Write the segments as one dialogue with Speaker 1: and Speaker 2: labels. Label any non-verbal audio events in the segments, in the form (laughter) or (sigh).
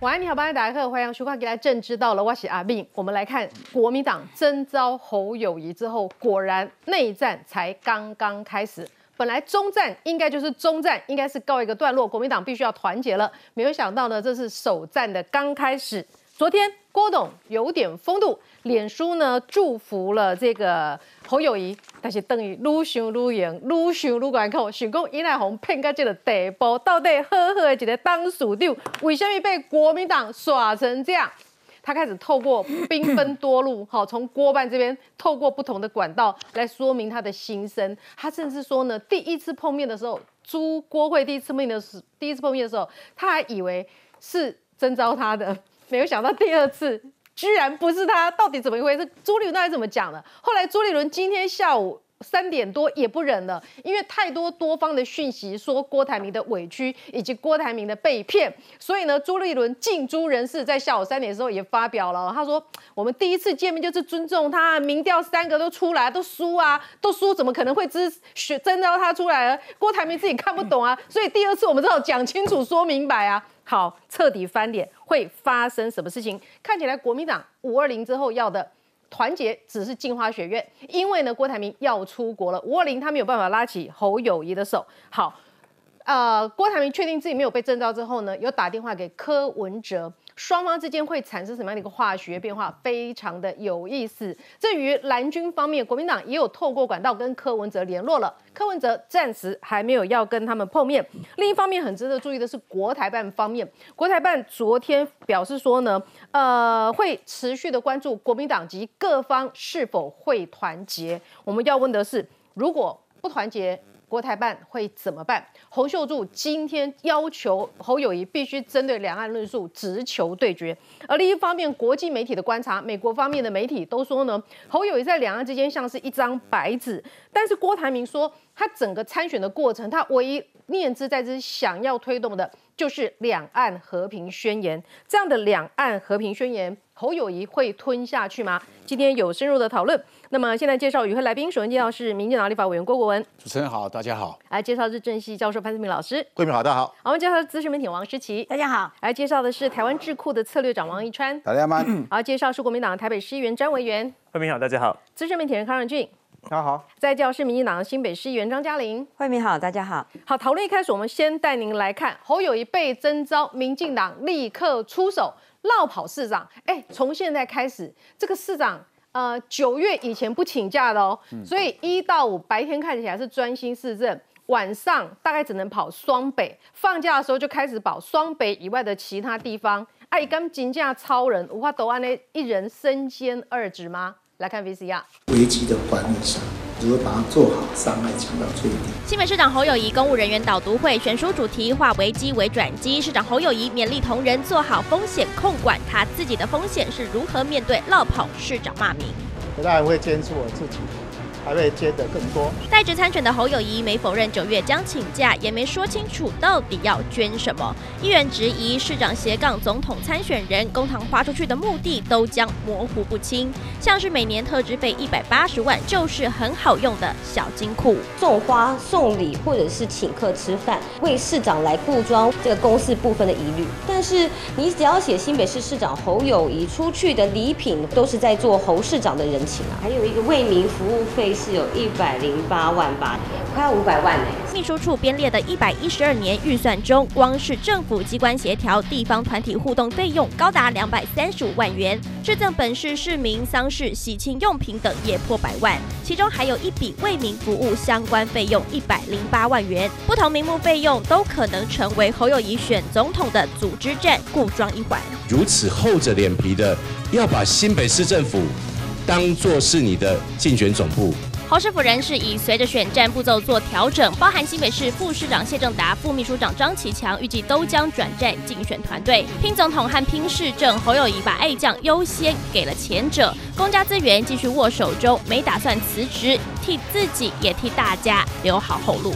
Speaker 1: 晚安，你好，欢迎大家好，欢迎收看《给大家政知道了》，我是阿斌。我们来看国民党征召侯友谊之后，果然内战才刚刚开始。本来中战应该就是中战，应该是告一个段落，国民党必须要团结了。没有想到呢，这是首战的刚开始。昨天郭董有点风度，脸书呢祝福了这个侯友谊，但是等于愈想愈严，愈想愈艰苦。想讲尹乃红骗到这个地步，到底好好的一个当属长，为什么被国民党耍成这样？他开始透过兵分多路，好，从郭办这边透过不同的管道来说明他的心声。他甚至说呢，第一次碰面的时候，朱郭会第一次碰面的时，第一次碰面的时候，他还以为是征召他的。没有想到第二次居然不是他，到底怎么一回事？朱立伦到底怎么讲的？后来朱立伦今天下午三点多也不忍了，因为太多多方的讯息说郭台铭的委屈以及郭台铭的被骗，所以呢，朱立伦进诸人士在下午三点的时候也发表了，他说我们第一次见面就是尊重他，民调三个都出来都输啊，都输怎么可能会支选征召他出来？郭台铭自己看不懂啊，所以第二次我们只好讲清楚说明白啊。好，彻底翻脸会发生什么事情？看起来国民党五二零之后要的团结只是镜花学院，因为呢，郭台铭要出国了，五二零他没有办法拉起侯友谊的手。好，呃，郭台铭确定自己没有被征召之后呢，又打电话给柯文哲。双方之间会产生什么样的一个化学变化，非常的有意思。至于蓝军方面，国民党也有透过管道跟柯文哲联络了，柯文哲暂时还没有要跟他们碰面。另一方面，很值得注意的是国台办方面，国台办昨天表示说呢，呃，会持续的关注国民党及各方是否会团结。我们要问的是，如果不团结？国台办会怎么办？侯秀柱今天要求侯友谊必须针对两岸论述直球对决。而另一方面，国际媒体的观察，美国方面的媒体都说呢，侯友谊在两岸之间像是一张白纸。但是郭台铭说，他整个参选的过程，他唯一念之在之想要推动的就是两岸和平宣言。这样的两岸和平宣言，侯友谊会吞下去吗？今天有深入的讨论。那么现在介绍与会来宾，首先介绍是民进党立法委员郭国文。
Speaker 2: 主持人好，大家好。
Speaker 1: 来介绍是政系教授潘思明老师。
Speaker 3: 贵宾好，大家好。
Speaker 1: 我们介绍资深媒体王诗琪。
Speaker 4: 大家好。
Speaker 1: 来介绍的是台湾智库的策略长王一川。
Speaker 3: 大家好。
Speaker 1: 好，介绍是国民党台北市议员张维元。
Speaker 5: 慧明好，大家好。
Speaker 1: 资深媒体人康仁俊。
Speaker 3: 大家好。
Speaker 1: 再介绍是民进党新北市议员张嘉玲。
Speaker 4: 慧明好，大家好。
Speaker 1: 好，讨论一开始，我们先带您来看侯友谊被征召，民进党立刻出手绕跑市长。哎，从现在开始，这个市长。呃，九月以前不请假的哦，所以一到五白天看起来是专心市政，晚上大概只能跑双北，放假的时候就开始跑双北以外的其他地方。哎，刚金价超人，无法都安呢一人身兼二职吗？来看 VCR，
Speaker 6: 危机的管理上。如何把它做好，伤害降到最低。
Speaker 7: 新北市长侯友谊公务人员导读会选书主题化危机为转机，市长侯友谊勉励同仁做好风险控管，他自己的风险是如何面对落跑市长骂名。
Speaker 6: 我当然会坚持我自己。还会接得更多。
Speaker 7: 代职参选的侯友谊没否认九月将请假，也没说清楚到底要捐什么。议员质疑市长斜杠总统参选人公堂花出去的目的都将模糊不清，像是每年特支费一百八十万就是很好用的小金库，
Speaker 8: 送花送礼或者是请客吃饭，为市长来固装这个公司部分的疑虑。但是你只要写新北市市长侯友谊出去的礼品，都是在做侯市长的人情啊。还有一个为民服务费。是有一百零八万八，快五百万呢。
Speaker 7: 秘书处编列的一百一十二年预算中，光是政府机关协调、地方团体互动费用高达两百三十五万元，致赠本市市民丧事、喜庆用品等也破百万，其中还有一笔为民服务相关费用一百零八万元。不同名目费用都可能成为侯友谊选总统的组织战固装一环。
Speaker 9: 如此厚着脸皮的要把新北市政府当做是你的竞选总部。
Speaker 7: 侯师傅人士已随着选战步骤做调整，包含新北市副市长谢正达、副秘书长张启强，预计都将转战竞选团队，拼总统和拼市政。侯友谊把爱将优先给了前者，公家资源继续握手中，没打算辞职，替自己也替大家留好后路。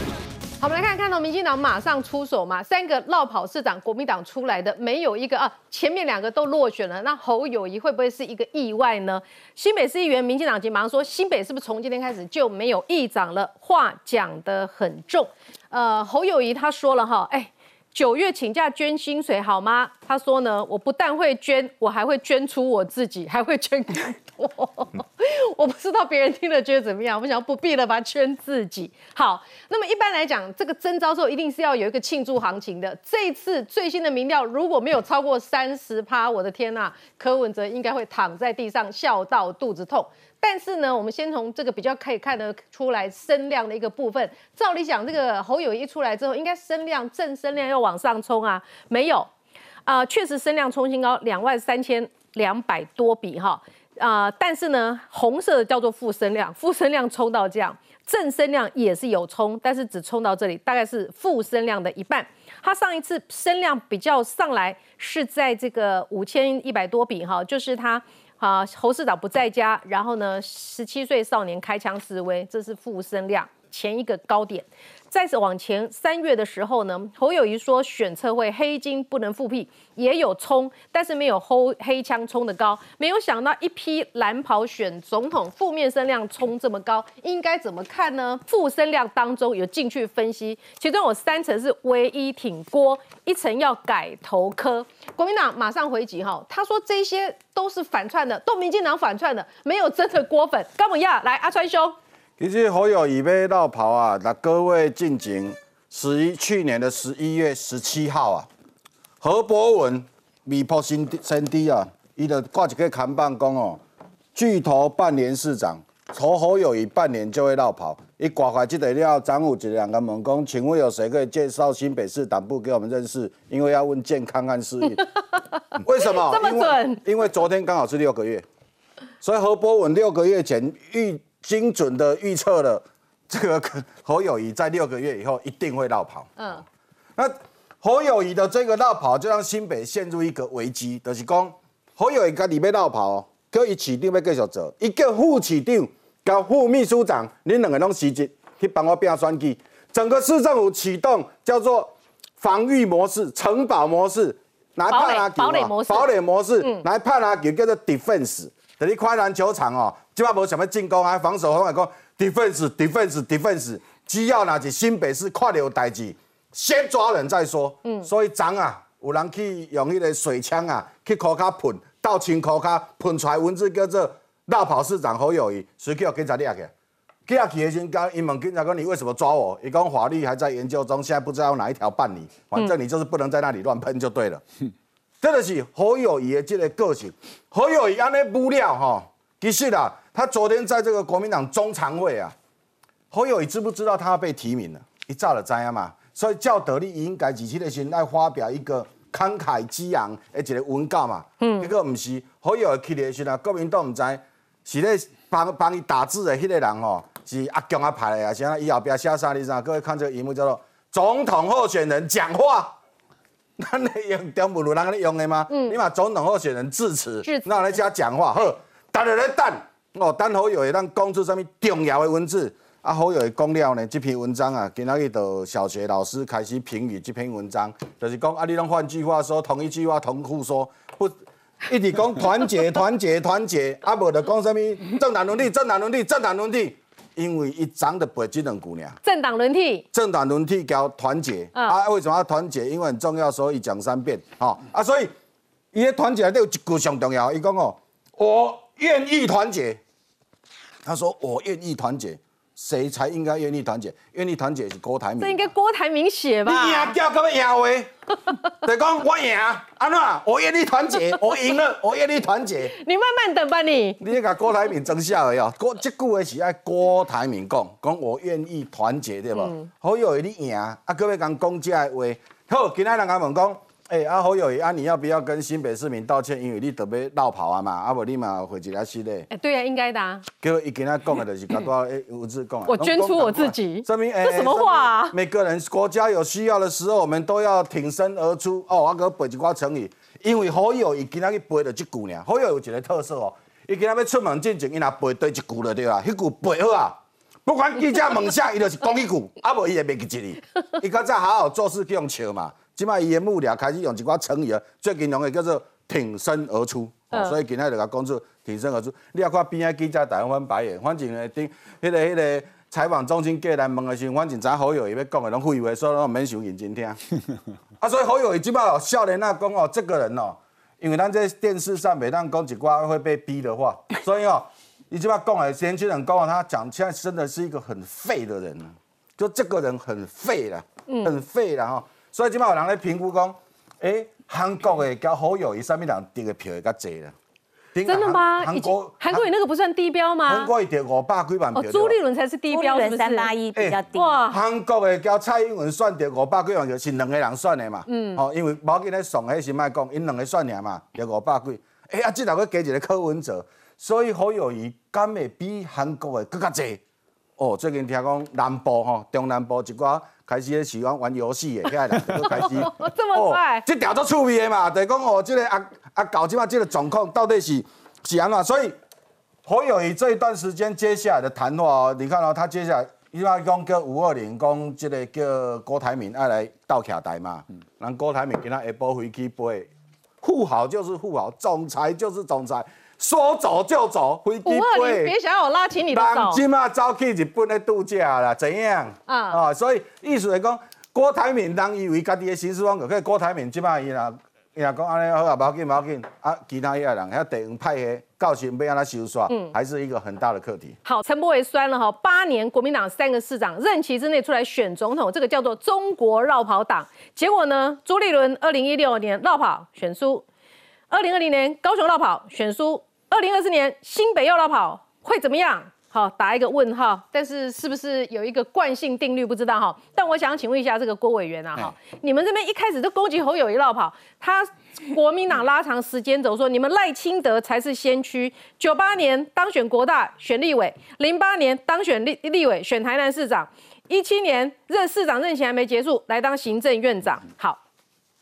Speaker 1: 好，我们来看，看到民进党马上出手嘛？三个绕跑市长，国民党出来的没有一个啊，前面两个都落选了。那侯友谊会不会是一个意外呢？新北市议员民进党急忙说，新北是不是从今天开始就没有议长了？话讲得很重。呃，侯友谊他说了哈，哎，九月请假捐薪水好吗？他说呢，我不但会捐，我还会捐出我自己，还会捐更多。(laughs) 我不知道别人听了觉得怎么样，我想不必了吧，圈自己。好，那么一般来讲，这个征招之后一定是要有一个庆祝行情的。这一次最新的民调如果没有超过三十趴，我的天呐，柯文哲应该会躺在地上笑到肚子痛。但是呢，我们先从这个比较可以看得出来声量的一个部分。照理讲，这个侯友谊出来之后，应该声量正声量要往上冲啊，没有啊，确实声量冲新高，两万三千两百多笔哈啊，但是呢，红色的叫做负升量，负升量冲到这样，正升量也是有冲，但是只冲到这里，大概是负升量的一半。它上一次升量比较上来是在这个五千一百多笔哈，就是它。啊，侯市长不在家，然后呢，十七岁少年开枪示威，这是负升量前一个高点。再次往前，三月的时候呢，侯友谊说选测会黑金不能复辟，也有冲，但是没有黑黑枪冲的高。没有想到一批蓝袍选总统，负面声量冲这么高，应该怎么看呢？负声量当中有进去分析，其中有三层是唯一挺郭，一层要改头科。国民党马上回击哈，他说这些都是反串的，都民进党反串的，没有真的郭粉。高本亚来，阿川兄。
Speaker 2: 其实侯友已被绕跑啊，那各位进行十一去年的十一月十七号啊，何博文米破新新低啊，伊就挂一个看板讲哦，巨头半年市长，从侯友谊半年就会绕跑。一挂开这个料，张武一两个猛攻，请问有谁可以介绍新北市党部给我们认识？因为要问健康和事业。(laughs) 为什么？
Speaker 1: 这么准？
Speaker 2: 因为昨天刚好是六个月，所以何博文六个月前预。精准的预测了 (laughs) 这个侯友谊在六个月以后一定会绕跑。嗯，那侯友谊的这个绕跑，就让新北陷入一个危机，就是讲侯友谊家里面绕跑，可以起定要继续走，一个副市长跟副秘书长，你两个拢辞职去帮我变选举，整个市政府启动叫做防御模式、城堡模式，
Speaker 1: 来判他堡垒模式，
Speaker 2: 堡垒模式来判他叫叫做 defense。等你看篮球场哦，基本无什么进攻啊，防守方来讲，defense，defense，defense，只要那是新北市看到有代志，先抓人再说。嗯，所以昨啊，有人去用迄个水枪啊，去口卡喷，到清口卡喷出来文字叫做“绕跑市长侯友谊”，随叫警察抓起，抓起的时候，因问警察讲你为什么抓我？伊讲法律还在研究中，现在不知道用哪一条办理，反正你就是不能在那里乱喷就对了。这就是侯友谊的这个个性。侯友谊安尼不料哈，其实啦，他昨天在这个国民党中常会啊，侯友谊知不知道他要被提名了？一早就知啊嘛，所以叫得力应该几期的时来发表一个慷慨激昂的一个文告嘛。嗯，结果不是侯友谊去的时候，国民党唔知是咧帮帮伊打字的迄个人吼，是阿强阿派的啊，是啊伊后边写啥？你知道？各位看这个荧幕叫做总统候选人讲话。(laughs) 那你用中文有人咧用的吗？嗯，你嘛总统候选人致辞，那来加讲话，呵，大家来等，哦，等好友咱讲出什么重要的文字，啊，好友讲了呢，这篇文章啊，今仔日就小学老师开始评语这篇文章，就是讲啊，你拢换句话说，同一句话同复说，不，一直讲团结团结团结，啊，无就讲什么政党伦理政党伦理政党伦理。因为一张的背这两姑娘，
Speaker 1: 政党轮替，
Speaker 2: 政党轮替叫团结啊！为什么要团结？因为很重要，所以讲三遍啊！啊，所以伊的团结都有一句上重要，伊讲哦，我愿意团结。他说我愿意团结。谁才应该愿意团结？愿意团结是郭台铭。
Speaker 1: 这应该郭台铭写吧？
Speaker 2: 你赢掉，可要赢话？就讲我赢，安怎？我愿意团结，(laughs) 我赢了，我愿意团结。
Speaker 1: 你慢慢等吧，你。
Speaker 2: 你甲郭台铭争下而已。郭这句话是爱郭台铭讲，讲我愿意团结，对不？好友你赢，啊，各位讲讲这话。好，今仔人家问讲。哎，阿侯友谊啊，你要不要跟新北市民道歉？因为你特别绕跑啊嘛，啊不你嘛回一来死嘞。
Speaker 1: 哎，对啊，应该的。啊。
Speaker 2: 结果伊跟他讲的就是讲多哎，文字讲。
Speaker 1: 我捐出我自己。
Speaker 2: 证明
Speaker 1: 哎，这什么话啊？
Speaker 2: 每个人国家有需要的时候，我们都要挺身而出。哦，我给背一挂成语，因为侯友谊今仔去背了这句呢。侯友有一个特色哦，伊今仔要出门进前，伊若背对一句了对吧？迄句背好啊，不管记者问啥，伊就是讲一句，啊无伊会袂记一字。伊刚才好好做事，去用笑嘛。即摆伊的幕僚开始用一寡成语啊，最近用的叫做挺身而出，所以今仔就甲讲出挺身而出。你要看边仔记者大翻白眼，反正呢顶迄个迄个采访中心过来问的时候，反正知影好友伊要讲的拢废话，所以拢免想认真听。(laughs) 啊，所以好友伊即摆哦，少年啊讲哦，这个人哦，因为咱在电视上每当讲一寡会被逼的话，(laughs) 所以哦，伊即摆讲的年轻人讲哦，他讲现在真的是一个很废的人，就这个人很废了，很废了哈。所以即摆有人咧评估讲，诶，韩国的交好友伊啥物人得的票会较济啦。
Speaker 1: 真的吗？
Speaker 2: 韩国
Speaker 1: 韩国你那个不算低标吗？
Speaker 2: 韩国伊得五百几万票。
Speaker 1: 哦，朱立伦才是低标，是不是？
Speaker 8: 三八一比较低。
Speaker 2: 哇，韩国的交蔡英文选得五百几万票，是两个人选的嘛？嗯。哦，因为无紧咧送迄是卖讲，因两个选尔嘛，得五百几。哎啊，即头佫加一个柯文哲，所以好友谊敢会比韩国的更较济。哦，最近听讲南部吼，中南部一寡开始咧喜欢玩游戏的，遐人 (laughs) 就开始。
Speaker 1: 这么快？
Speaker 2: 这条都趣味的嘛，就是讲哦，这个啊啊搞即嘛，即个状况到底是是安怎？所以侯友谊这一段时间接下来的谈话哦，你看哦，他接下来伊嘛讲叫五二零，讲即个叫郭台铭爱来倒卡台嘛，嗯、人郭台铭给他下晡回去背，富豪就是富豪，总裁就是总裁。说走就走，飞机
Speaker 1: 飞。别想要我拉起你的手。
Speaker 2: 今嘛走去日本咧度假啦，怎样？啊啊！所以意思来讲，郭台铭当以为家己的新思方可以郭台铭即摆伊啦，伊若讲安尼好啊，无要紧无要紧啊，其他遐人遐地方派系到时要安怎收煞，嗯，还是一个很大的课题。
Speaker 1: 好，陈柏伟酸了哈，八年国民党三个市长任期之内出来选总统，这个叫做中国绕跑党。结果呢，朱立伦二零一六年绕跑选输，二零二零年高雄绕跑选输。二零二四年新北又绕跑会怎么样？好，打一个问号。但是是不是有一个惯性定律不知道哈？但我想请问一下这个郭委员啊哈，你们这边一开始就攻击侯友谊绕跑，他国民党拉长时间轴说你们赖清德才是先驱。九八年当选国大选立委，零八年当选立立委选台南市长，一七年任市长任期还没结束来当行政院长。好，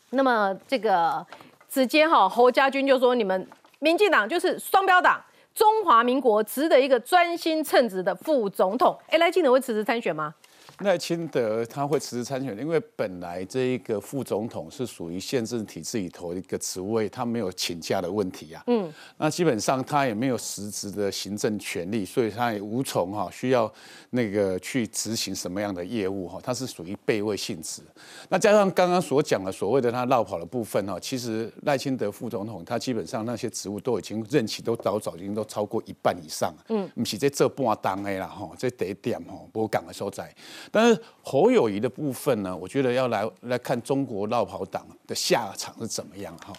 Speaker 1: 那么这个直接哈侯家军就说你们。民进党就是双标党，中华民国值得一个专心称职的副总统。哎，赖清德会辞职参选吗？
Speaker 3: 赖清德他会辞职参选，因为本来这一个副总统是属于宪政体制里头一个职位，他没有请假的问题啊。嗯，那基本上他也没有实质的行政权利，所以他也无从哈需要那个去执行什么样的业务哈，他是属于备位性质。那加上刚刚所讲的所谓的他绕跑的部分哈，其实赖清德副总统他基本上那些职务都已经任期都早早已经都超过一半以上。嗯，不是在这半当的啦哈，这第一点哈，我讲的所在。但是侯友谊的部分呢，我觉得要来来看中国绕跑党的下场是怎么样哈。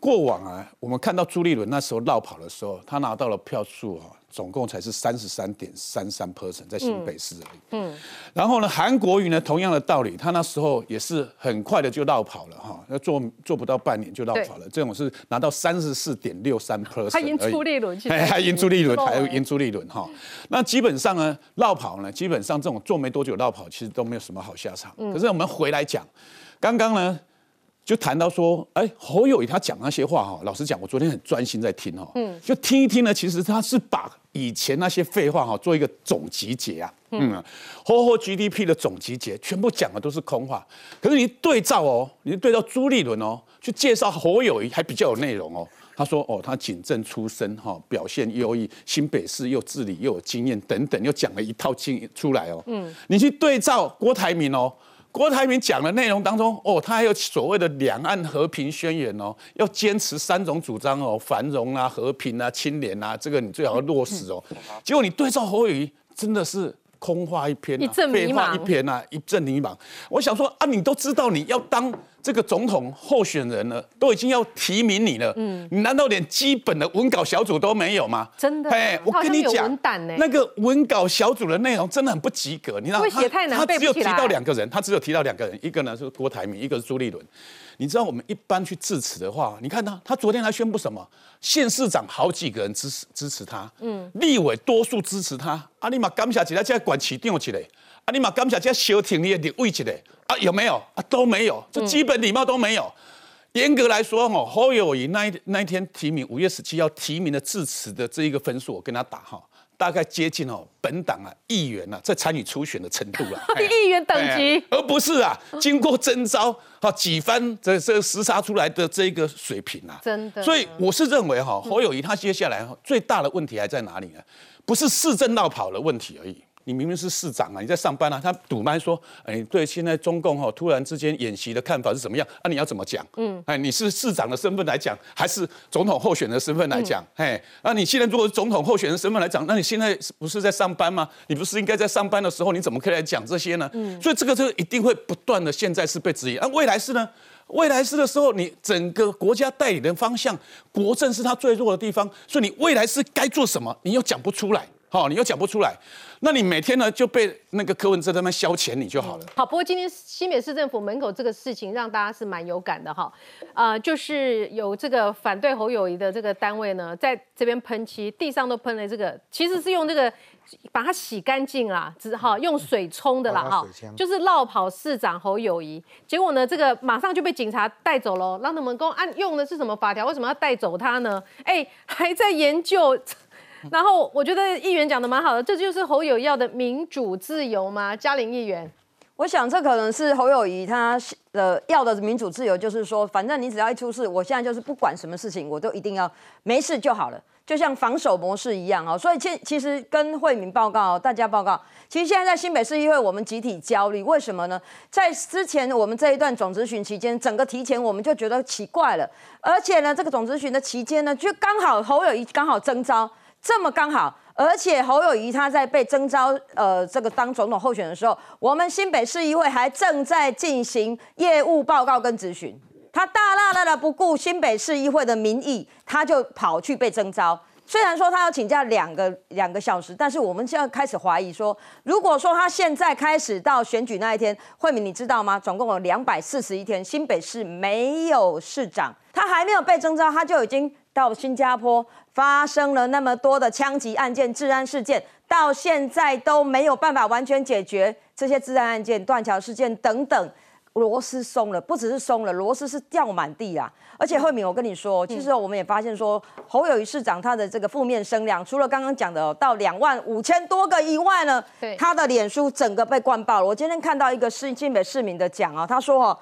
Speaker 3: 过往啊，我们看到朱立伦那时候绕跑的时候，他拿到了票数啊。总共才是三十三点三三 percent 在新北市而已。嗯，然后呢，韩国瑜呢，同样的道理，他那时候也是很快的就绕跑了哈，那做做不到半年就绕跑了。这种是拿到三十四点六三 percent，
Speaker 1: 他赢朱立伦，
Speaker 3: 还赢朱立伦，还有赢朱立伦哈。那基本上呢，绕跑呢，基本上这种做没多久绕跑，其实都没有什么好下场。可是我们回来讲，刚刚呢。就谈到说，哎，侯友谊他讲那些话哈，老实讲，我昨天很专心在听哈，嗯，就听一听呢，其实他是把以前那些废话哈做一个总集结啊，嗯，侯侯 GDP 的总集结，全部讲的都是空话。可是你对照哦，你对照朱立伦哦，去介绍侯友谊还比较有内容哦。他说哦，他警政出身哈，表现优异，新北市又治理又有经验等等，又讲了一套经出来哦。嗯，你去对照郭台铭哦。郭台铭讲的内容当中，哦，他还有所谓的两岸和平宣言哦，要坚持三种主张哦，繁荣啊、和平啊、清廉啊，这个你最好要落实哦。结果你对照侯友谊，真的是。空话一篇，废话一篇啊，一阵迷茫。我想说啊，你都知道你要当这个总统候选人呢，都已经要提名你了，嗯，你难道连基本的文稿小组都没有吗？
Speaker 1: 真的，
Speaker 3: 哎，我跟你讲，那个文稿小组的内容真的很不及格，你知道吗？他只有提到两个人，他只有提到两个人，一个呢是郭台铭，一个是朱立伦。你知道我们一般去致辞的话，你看他，他昨天还宣布什么？县市长好几个人支持支持他，嗯，立委多数支持他。阿你玛感谢起来，在管起定起来，阿你嘛感谢在小庭里的位起来，啊有没有？啊都没有，这基本礼貌都没有。严格来说，哦，侯友谊那一那一天提名五月十七号提名的致辞的这一个分数，我跟他打哈。大概接近哦，本党啊，议员啊，在参与初选的程度了，(laughs)
Speaker 1: 议员等级，
Speaker 3: 而不是啊，经过征召啊几番这这厮杀出来的这个水平啊，
Speaker 1: 真的。
Speaker 3: 所以我是认为哈，侯友谊他接下来最大的问题还在哪里呢？不是市政闹跑的问题而已。你明明是市长啊，你在上班啊，他堵麦说，哎，对，现在中共哈突然之间演习的看法是怎么样？啊，你要怎么讲？嗯，哎，你是市长的身份来讲，还是总统候选的身份来讲？哎，那你现在如果是总统候选的身份来讲，那你现在不是在上班吗？你不是应该在上班的时候，你怎么可以来讲这些呢？嗯，所以这个就一定会不断的，现在是被质疑，啊，未来是呢？未来式的时候，你整个国家代理人方向，国政是他最弱的地方，所以你未来是该做什么，你又讲不出来，好，你又讲不出来，那你每天呢就被那个柯文哲他们消遣你就好了。
Speaker 1: 好，不过今天新北市政府门口这个事情让大家是蛮有感的哈，呃，就是有这个反对侯友谊的这个单位呢，在这边喷漆，地上都喷了这个，其实是用这个。把它洗干净啦，只哈用水冲的啦哈，就是绕跑市长侯友谊，结果呢，这个马上就被警察带走喽。让他们公按用的是什么法条？为什么要带走他呢？哎，还在研究。(laughs) 然后我觉得议员讲的蛮好的，这就是侯友要的民主自由吗？嘉玲议员，
Speaker 4: 我想这可能是侯友谊他的要的民主自由，就是说，反正你只要一出事，我现在就是不管什么事情，我都一定要没事就好了。就像防守模式一样哦，所以其其实跟惠民报告，大家报告，其实现在在新北市议会，我们集体焦虑，为什么呢？在之前我们这一段总咨询期间，整个提前我们就觉得奇怪了，而且呢，这个总咨询的期间呢，就刚好侯友谊刚好征召，这么刚好，而且侯友谊他在被征召呃这个当总统候选的时候，我们新北市议会还正在进行业务报告跟咨询。他大大大的不顾新北市议会的民意，他就跑去被征召。虽然说他要请假两个两个小时，但是我们现在开始怀疑说，如果说他现在开始到选举那一天，慧敏你知道吗？总共有两百四十一天，新北市没有市长，他还没有被征召，他就已经到新加坡发生了那么多的枪击案件、治安事件，到现在都没有办法完全解决这些治安案件、断桥事件等等。螺丝松了，不只是松了，螺丝是掉满地啊！而且慧敏，我跟你说，其实我们也发现说，侯友谊市长他的这个负面声量，除了刚刚讲的到两万五千多个以外呢，他的脸书整个被灌爆了。我今天看到一个市新北市民的讲啊，他说哦，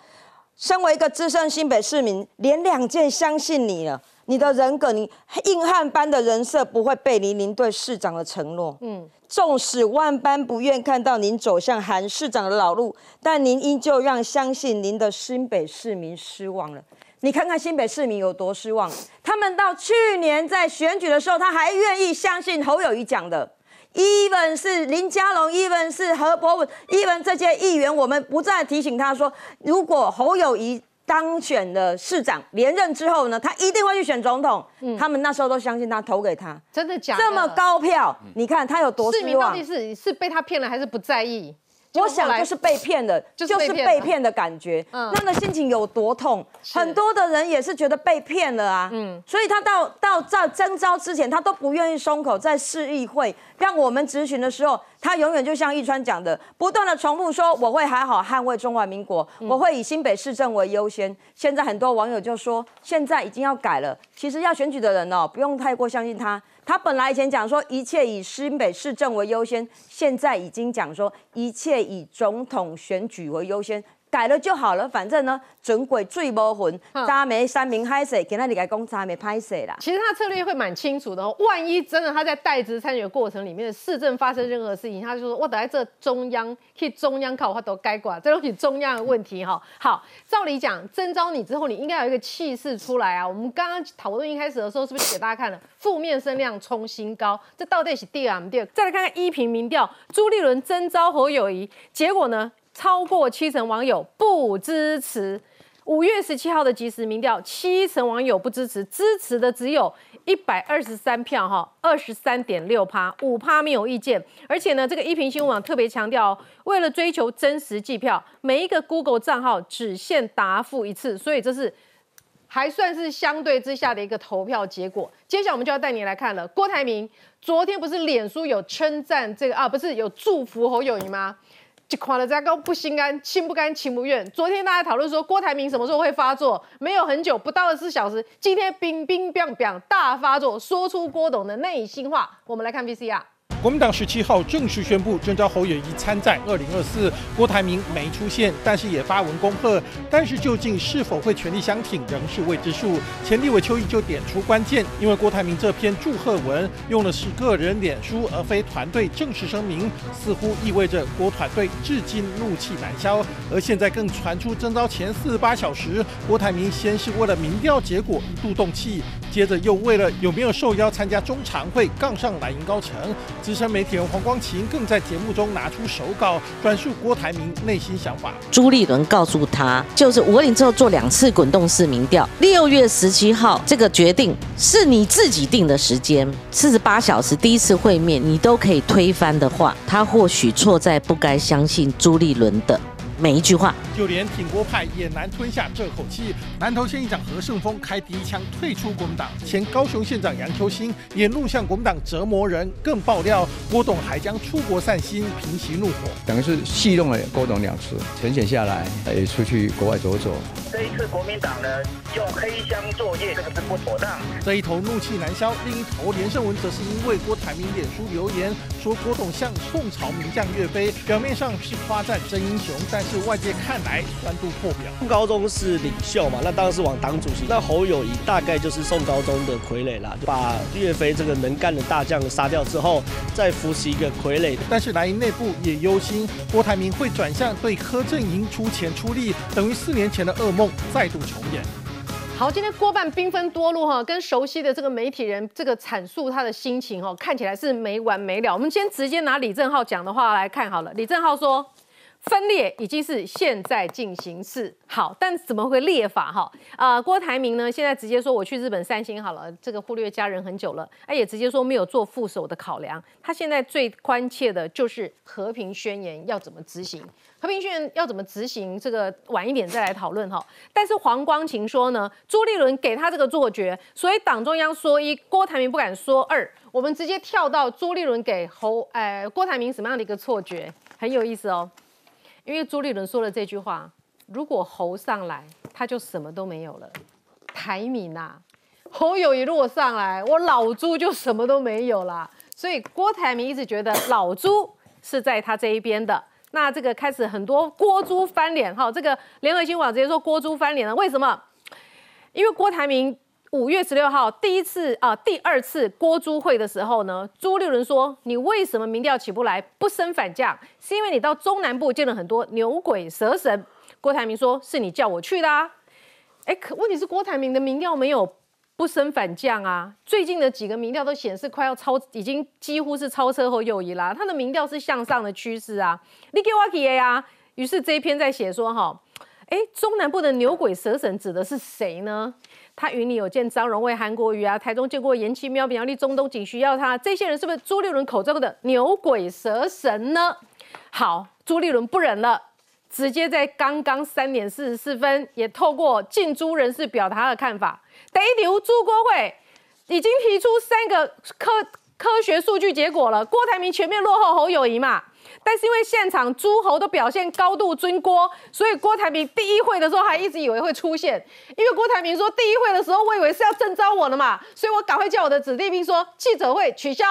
Speaker 4: 身为一个资深新北市民，连两件相信你了。你的人格，你硬汉般的人设不会背离您对市长的承诺。嗯，纵使万般不愿看到您走向韩市长的老路，但您依旧让相信您的新北市民失望了。你看看新北市民有多失望，他们到去年在选举的时候，他还愿意相信侯友谊讲的。even 是林佳龙，even 是何伯文，even 这些议员，我们不再提醒他说，如果侯友谊。当选的市长连任之后呢，他一定会去选总统。他们那时候都相信他，投给他。
Speaker 1: 真的假？
Speaker 4: 这么高票，你看他有多失望？市
Speaker 1: 民到底是是被他骗了，还是不在意？
Speaker 4: 我想就是被骗了，就是被骗的感觉，那个心情有多痛？很多的人也是觉得被骗了啊，嗯，所以他到到在征召之前，他都不愿意松口，在市议会让我们咨询的时候，他永远就像易川讲的，不断的重复说我会好好捍卫中华民国，我会以新北市政为优先。现在很多网友就说，现在已经要改了，其实要选举的人哦，不用太过相信他。他本来以前讲说一切以新北市政为优先，现在已经讲说一切以总统选举为优先。改了就好了，反正呢，准鬼最无魂，渣没三明嗨水，给他里来讲渣没拍水啦。
Speaker 1: 其实他策略会蛮清楚的哦，万一真的他在代职参与的过程里面的市政发生任何事情，他就说我等在这中央，去中央靠，我都该管，这都是中央的问题哈。(laughs) 好，照理讲征召你之后，你应该有一个气势出来啊。我们刚刚讨论一开始的时候，是不是给大家看了负面声量冲新高？这到底是第二第二？再来看看一平民调，朱立伦征召侯友谊，结果呢？超过七成网友不支持。五月十七号的即时民调，七成网友不支持，支持的只有一百二十三票，哈，二十三点六趴，五趴没有意见。而且呢，这个一评新闻网特别强调，为了追求真实计票，每一个 Google 账号只限答复一次，所以这是还算是相对之下的一个投票结果。接下来我们就要带你来看了，郭台铭昨天不是脸书有称赞这个啊，不是有祝福侯友谊吗？就垮了，在高不心甘，心不甘情不愿。昨天大家讨论说郭台铭什么时候会发作，没有很久，不到二十四小时。今天冰冰冰冰大发作，说出郭董的内心话。我们来看 VCR。
Speaker 5: 国民党十七号正式宣布征召侯友谊参战二零二四，郭台铭没出现，但是也发文恭贺。但是究竟是否会全力相挺，仍是未知数。前立委邱毅就点出关键，因为郭台铭这篇祝贺文用的是个人脸书，而非团队正式声明，似乎意味着郭团队至今怒气难消。而现在更传出征召前四十八小时，郭台铭先是为了民调结果一度动气，接着又为了有没有受邀参加中常会杠上蓝营高层。资深媒体人黄光琴更在节目中拿出手稿，转述郭台铭内心想法。
Speaker 10: 朱立伦告诉他，就是五二零之后做两次滚动式民调，六月十七号这个决定是你自己定的时间，四十八小时第一次会面你都可以推翻的话，他或许错在不该相信朱立伦的。每一句话，
Speaker 5: 就连挺郭派也难吞下这口气。南投县议长何胜峰开第一枪退出国民党，前高雄县长杨秋兴也怒向国民党折磨人，更爆料郭董还将出国散心平息怒火。
Speaker 11: 等于是戏弄了郭董两次，沉潜下来也出去国外走走。
Speaker 12: 这一次国民党呢用黑箱作业，这个是不妥当。
Speaker 5: 这一头怒气难消，另一头连胜文则是因为郭台铭脸书留言说郭董像宋朝名将岳飞，表面上是夸赞真英雄，但。是外界看来酸度破表。
Speaker 13: 宋高宗是领袖嘛，那当然是往党主席。那侯友谊大概就是宋高宗的傀儡啦，把岳飞这个能干的大将杀掉之后，再扶持一个傀儡。
Speaker 5: 但是蓝营内部也忧心，郭台铭会转向对柯震营出钱出力，等于四年前的噩梦梦再度重演。
Speaker 1: 好，今天郭办兵分多路哈，跟熟悉的这个媒体人这个阐述他的心情哈，看起来是没完没了。我们先直接拿李正浩讲的话来看好了，李正浩说。分裂已经是现在进行式，好，但怎么会裂法哈？啊，郭台铭呢，现在直接说我去日本散心好了，这个忽略家人很久了，哎，也直接说没有做副手的考量，他现在最关切的就是和平宣言要怎么执行，和平宣言要怎么执行，这个晚一点再来讨论哈。但是黄光琴说呢，朱立伦给他这个作决，所以党中央说一，郭台铭不敢说二，我们直接跳到朱立伦给侯，哎，郭台铭什么样的一个错觉，很有意思哦。因为朱立伦说了这句话，如果侯上来，他就什么都没有了。台闽呐，侯友谊如果上来，我老朱就什么都没有了。所以郭台铭一直觉得老朱是在他这一边的。那这个开始很多郭朱翻脸，哈，这个联合新闻网直接说郭朱翻脸了。为什么？因为郭台铭。五月十六号，第一次啊，第二次郭朱会的时候呢，朱立伦说：“你为什么民调起不来，不升反降？是因为你到中南部见了很多牛鬼蛇神。”郭台铭说：“是你叫我去的。”啊。”哎，可问题是郭台铭的民调没有不升反降啊，最近的几个民调都显示快要超，已经几乎是超车后右移啦。他的民调是向上的趋势啊。你给我 k 呀，于是这一篇在写说哈，哎，中南部的牛鬼蛇神指的是谁呢？他与你有见张荣卫、韩国瑜啊，台中见过严其喵、苗栗中东仅需要他，这些人是不是朱立伦口中的牛鬼蛇神呢？好，朱立伦不忍了，直接在刚刚三点四十四分，也透过进朱人士表达他的看法。第一条，朱国会已经提出三个科科学数据结果了，郭台铭全面落后侯友谊嘛。但是因为现场诸侯都表现高度尊郭，所以郭台铭第一会的时候还一直以为会出现。因为郭台铭说第一会的时候，我以为是要征召我了嘛，所以我赶快叫我的子弟兵说记者会取消，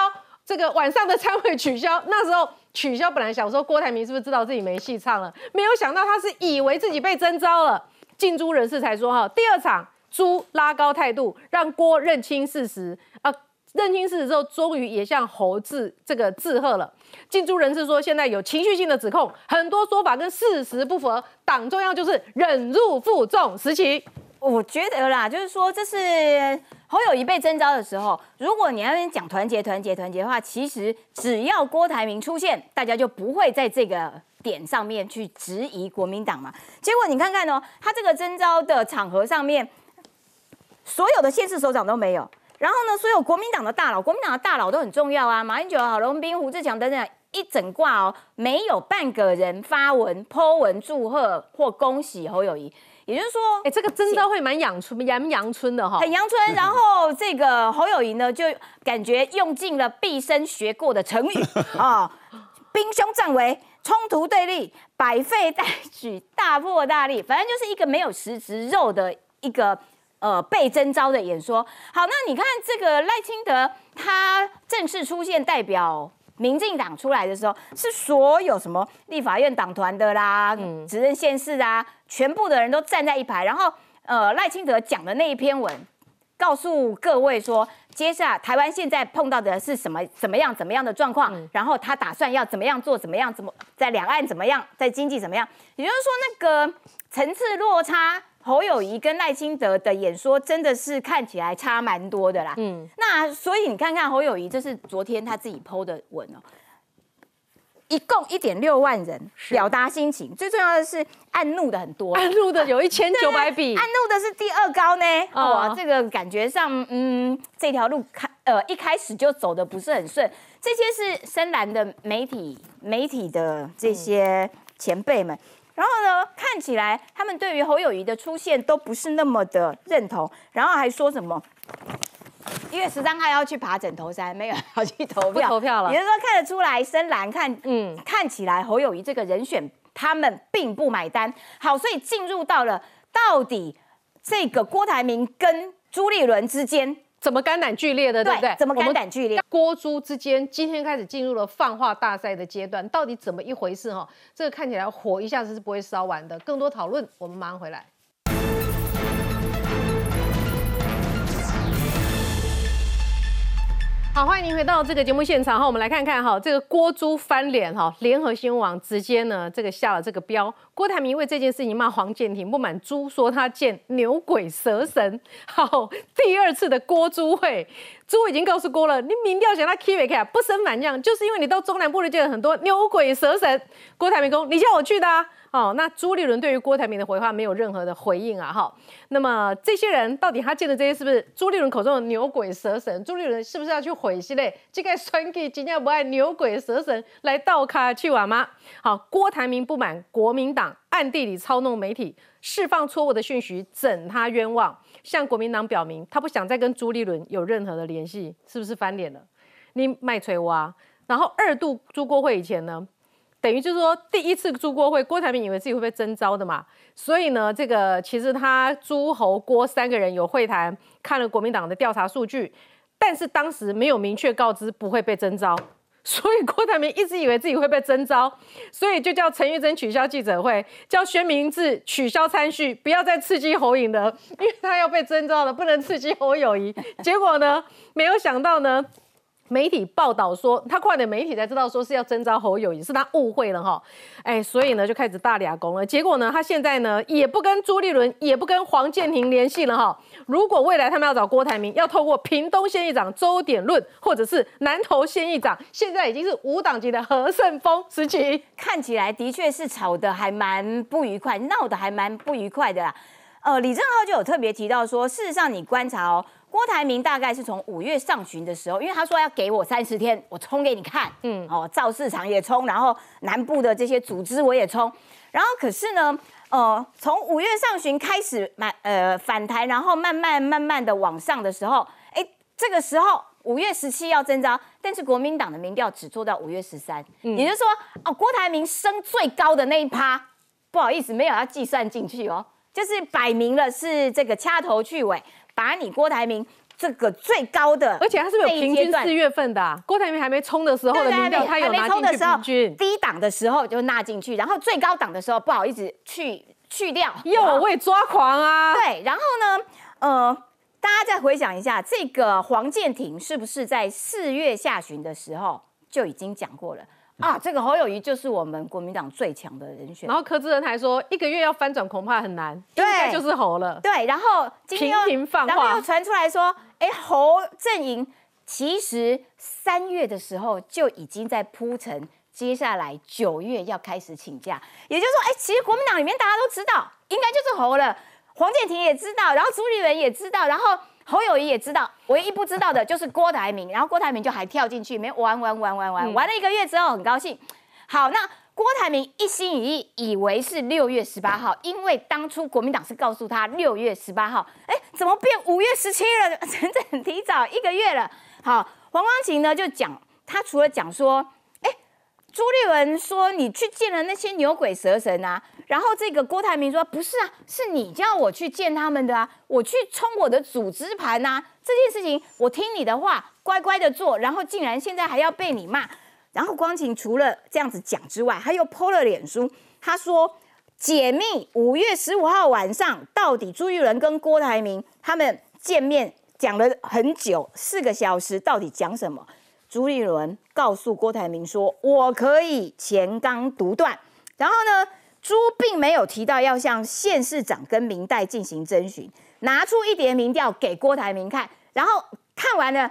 Speaker 1: 这个晚上的参会取消。那时候取消，本来想说郭台铭是不是知道自己没戏唱了，没有想到他是以为自己被征召了。进朱人士才说哈，第二场朱拉高态度，让郭认清事实啊。认清事实之后，终于也向侯志这个致贺了。进驻人士说，现在有情绪性的指控，很多说法跟事实不符合。党中央就是忍辱负重时期。
Speaker 14: 我觉得啦，就是说这是侯友谊被征召的时候，如果你那边讲团结、团结、团结的话，其实只要郭台铭出现，大家就不会在这个点上面去质疑国民党嘛。结果你看看哦，他这个征召的场合上面，所有的县市首长都没有。然后呢，所有国民党的大佬，国民党的大佬都很重要啊，马英九、郝龙斌、胡志强等等，一整挂哦，没有半个人发文、泼文祝贺或恭喜侯友谊。也就是说，
Speaker 1: 哎，这个真的会蛮阳春、蛮阳春的哈，
Speaker 14: 很阳春。(laughs) 然后这个侯友谊呢，就感觉用尽了毕生学过的成语啊，(laughs) 兵凶战危、冲突对立、百废待举、大破大立，反正就是一个没有实质肉的一个。呃，被征召的演说，好，那你看这个赖清德，他正式出现代表民进党出来的时候，是所有什么立法院党团的啦，嗯。指认县市啊，全部的人都站在一排，然后呃赖清德讲的那一篇文，告诉各位说，接下来台湾现在碰到的是什么怎么样怎么样的状况，然后他打算要怎么样做，怎么样怎么在两岸怎么样，在经济怎么样，也就是说那个层次落差。侯友谊跟赖清德的演说真的是看起来差蛮多的啦。嗯，那所以你看看侯友谊，这是昨天他自己 PO 的文哦，一共一点六万人表达心情，最重要的是按怒的很多，
Speaker 1: 按怒的有一千九百笔，
Speaker 14: 按怒的是第二高呢。哇，这个感觉上，嗯，这条路开呃一开始就走的不是很顺。这些是深蓝的媒体媒体的这些前辈们。然后呢，看起来他们对于侯友谊的出现都不是那么的认同，然后还说什么一月十三号要去爬枕头山，没有要去投票，
Speaker 1: 投票了。
Speaker 14: 也就是说，看得出来深蓝看，嗯，看起来侯友谊这个人选，他们并不买单。好，所以进入到了到底这个郭台铭跟朱立伦之间。
Speaker 1: 怎么肝胆俱裂的，对不对？
Speaker 14: 怎么肝胆俱裂？
Speaker 1: 郭猪之间今天开始进入了放化大赛的阶段，到底怎么一回事？哈，这个看起来火一下子是不会烧完的。更多讨论，我们马上回来。好，欢迎您回到这个节目现场。哈，我们来看看哈，这个郭朱翻脸。哈，联合新闻网直接呢这个下了这个标，郭台铭为这件事情骂黄建庭，不满猪说他见牛鬼蛇神。好，第二次的郭朱会，朱已经告诉郭了，你民调想他 keep 起来不升反降，就是因为你到中南部里见了很多牛鬼蛇神。郭台铭公，你叫我去的。啊。哦，那朱立伦对于郭台铭的回话没有任何的回应啊，哈。那么这些人到底他见的这些是不是朱立伦口中的牛鬼蛇神？朱立伦是不是要去毁系列？这个选举今天不爱牛鬼蛇神来倒卡去玩吗？好，郭台铭不满国民党暗地里操弄媒体，释放错误的讯息，整他冤枉，向国民党表明他不想再跟朱立伦有任何的联系，是不是翻脸了？你卖锤蛙，然后二度朱郭会以前呢？等于就是说，第一次朱郭会，郭台铭以为自己会被征召的嘛，所以呢，这个其实他朱侯郭三个人有会谈，看了国民党的调查数据，但是当时没有明确告知不会被征召，所以郭台铭一直以为自己会被征召，所以就叫陈玉珍取消记者会，叫薛明志取消参叙，不要再刺激侯颖了，因为他要被征召了，不能刺激侯友谊。结果呢，没有想到呢。媒体报道说，他快点媒体才知道说是要征召侯友谊，是他误会了哈，哎，所以呢就开始大俩攻了。结果呢，他现在呢也不跟朱立伦，也不跟黄建庭联系了哈。如果未来他们要找郭台铭，要透过屏东县议长周点论，或者是南投县议长，现在已经是五党级的何胜峰时期，
Speaker 14: 看起来的确是吵得还蛮不愉快，闹得还蛮不愉快的啦。呃，李正浩就有特别提到说，事实上你观察哦。郭台铭大概是从五月上旬的时候，因为他说要给我三十天，我冲给你看，嗯，哦，造市场也冲，然后南部的这些组织我也冲，然后可是呢，呃，从五月上旬开始满呃反弹，然后慢慢慢慢的往上的时候，哎，这个时候五月十七要征召，但是国民党的民调只做到五月十三，也就是说，哦，郭台铭升最高的那一趴，不好意思，没有要计算进去哦，就是摆明了是这个掐头去尾。把你郭台铭这个最高的，
Speaker 1: 而且他是有平均四月份的，郭台铭还没冲的时候的民调，他有拿进去平均。
Speaker 14: 低档的时候就纳进去，然后最高档的时候不好意思去去掉。
Speaker 1: 哟，我也抓狂啊！
Speaker 14: 对，然后呢，呃，大家再回想一下，这个黄建庭是不是在四月下旬的时候就已经讲过了？(laughs) 啊，这个侯友谊就是我们国民党最强的人选。
Speaker 1: 然后柯志仁还说，一个月要翻转恐怕很难，应该就是侯了。
Speaker 14: 对，然后
Speaker 1: 频频放话，
Speaker 14: 然后又传出来说，哎，侯阵营其实三月的时候就已经在铺陈，接下来九月要开始请假。也就是说，哎，其实国民党里面大家都知道，应该就是侯了。黄建庭也知道，然后朱立伦也知道，然后。侯友谊也知道，唯一不知道的就是郭台铭，然后郭台铭就还跳进去，没玩玩玩玩玩，玩了一个月之后很高兴。好，那郭台铭一心一意以为是六月十八号，因为当初国民党是告诉他六月十八号，哎，怎么变五月十七了？(laughs) 整整提早一个月了。好，黄光琴呢就讲，他除了讲说。朱立伦说：“你去见了那些牛鬼蛇神啊？”然后这个郭台铭说：“不是啊，是你叫我去见他们的啊，我去冲我的组织盘呐。这件事情我听你的话，乖乖的做，然后竟然现在还要被你骂。”然后光晴除了这样子讲之外，他又 PO 了脸书，他说解密五月十五号晚上到底朱立伦跟郭台铭他们见面讲了很久，四个小时，到底讲什么？朱立伦告诉郭台铭说：“我可以前纲独断。”然后呢，朱并没有提到要向县市长跟民代进行征询，拿出一叠民调给郭台铭看，然后看完了，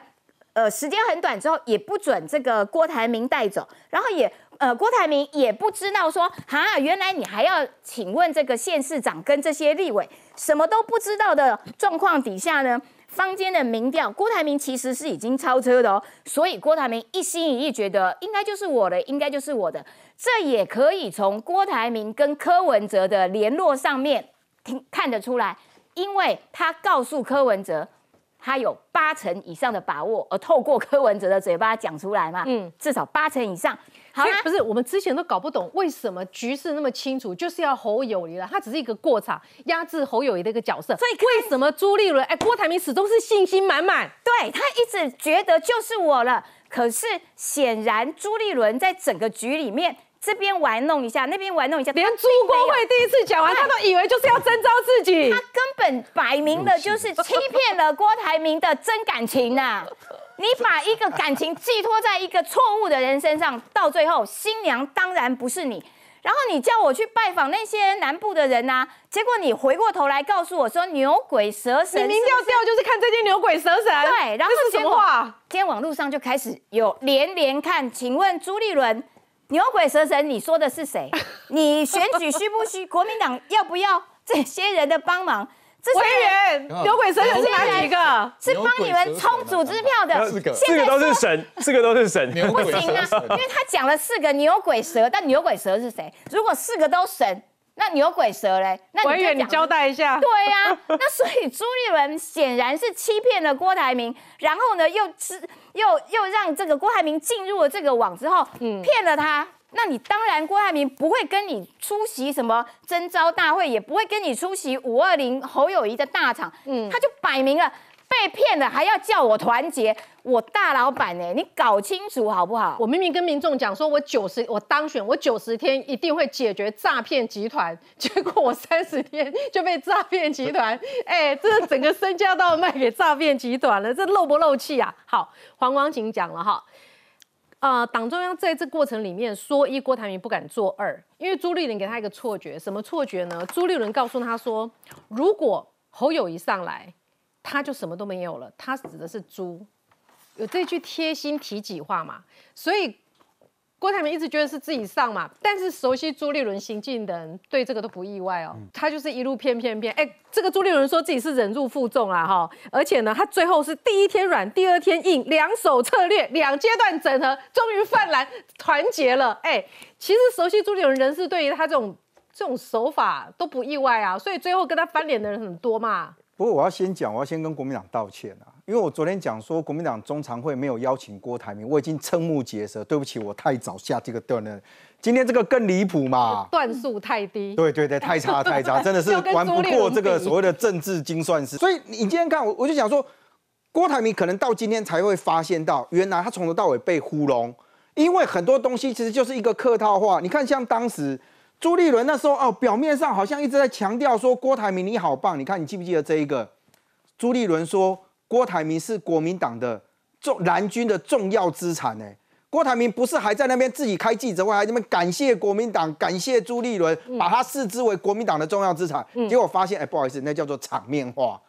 Speaker 14: 呃，时间很短之后，也不准这个郭台铭带走，然后也呃，郭台铭也不知道说，哈，原来你还要请问这个县市长跟这些立委，什么都不知道的状况底下呢？坊间的民调，郭台铭其实是已经超车的哦，所以郭台铭一心一意觉得应该就是我的，应该就是我的，这也可以从郭台铭跟柯文哲的联络上面听看得出来，因为他告诉柯文哲。他有八成以上的把握，而透过柯文哲的嘴巴讲出来嘛，嗯，至少八成以上。
Speaker 1: 好啦，不是我们之前都搞不懂为什么局势那么清楚，就是要侯友谊了，他只是一个过场，压制侯友谊的一个角色。
Speaker 14: 所以
Speaker 1: 为什么朱立伦，哎，郭台铭始终是信心满满，
Speaker 14: 对他一直觉得就是我了。可是显然朱立伦在整个局里面。这边玩弄一下，那边玩弄一下，
Speaker 1: 连朱国会第一次讲完，他都以为就是要征召自己，
Speaker 14: 他根本摆明了就是欺骗了郭台铭的真感情呐！你把一个感情寄托在一个错误的人身上，到最后新娘当然不是你。然后你叫我去拜访那些南部的人呐，结果你回过头来告诉我说牛鬼蛇神，
Speaker 1: 你民调调就是看这些牛鬼蛇神。
Speaker 14: 对，然后
Speaker 1: 是什么话？
Speaker 14: 今天网络上就开始有连连看，请问朱立伦。牛鬼蛇神，你说的是谁？你选举需不需国民党要不要这些人的帮忙？
Speaker 1: 这些人牛鬼蛇神是哪几个？
Speaker 14: 是帮你们充组织票的。
Speaker 15: 四个，四个都是神，四个都是神。
Speaker 14: 不行啊，因为他讲了四个牛鬼蛇，但牛鬼蛇是谁？如果四个都神。那牛鬼蛇嘞？那
Speaker 1: 委员，你交代一下。
Speaker 14: 对呀，那所以朱立伦显然是欺骗了郭台铭，然后呢，又吃又又让这个郭台铭进入了这个网之后，嗯，骗了他。那你当然郭台铭不会跟你出席什么征召大会，也不会跟你出席五二零侯友谊的大场，嗯，他就摆明了。被骗了还要叫我团结，我大老板呢？你搞清楚好不好？
Speaker 1: 我明明跟民众讲说，我九十我当选，我九十天一定会解决诈骗集团，结果我三十天就被诈骗集团，(laughs) 哎，这整个身家都要卖给诈骗集团了，这漏不漏气啊？好，黄光琴讲了哈，呃，党中央在这过程里面说一，郭台铭不敢做二，因为朱立伦给他一个错觉，什么错觉呢？朱立伦告诉他说，如果侯友谊上来。他就什么都没有了，他指的是猪，有这句贴心提己话嘛，所以郭台铭一直觉得是自己上嘛，但是熟悉朱立伦行径的人对这个都不意外哦，他就是一路骗骗骗，哎，这个朱立伦说自己是忍辱负重啊哈，而且呢，他最后是第一天软，第二天硬，两手策略，两阶段整合，终于泛滥团结了，哎，其实熟悉朱立伦人士对于他这种这种手法都不意外啊，所以最后跟他翻脸的人很多嘛。
Speaker 16: 不过我要先讲，我要先跟国民党道歉啊，因为我昨天讲说国民党中常会没有邀请郭台铭，我已经瞠目结舌，对不起，我太早下这个断了。今天这个更离谱嘛，
Speaker 1: 段数太低，(laughs)
Speaker 16: 对对对，太差太差，真的是玩不过这个所谓的政治精算师。所以你今天看我，我就想说，郭台铭可能到今天才会发现到，原来他从头到尾被糊弄，因为很多东西其实就是一个客套话。你看像当时。朱立伦那时候哦，表面上好像一直在强调说郭台铭你好棒，你看你记不记得这一个？朱立伦说郭台铭是国民党的重蓝军的重要资产呢。郭台铭不是还在那边自己开记者会，还那边感谢国民党，感谢朱立伦，把他视之为国民党的重要资产。结果发现，哎，不好意思，那叫做场面化。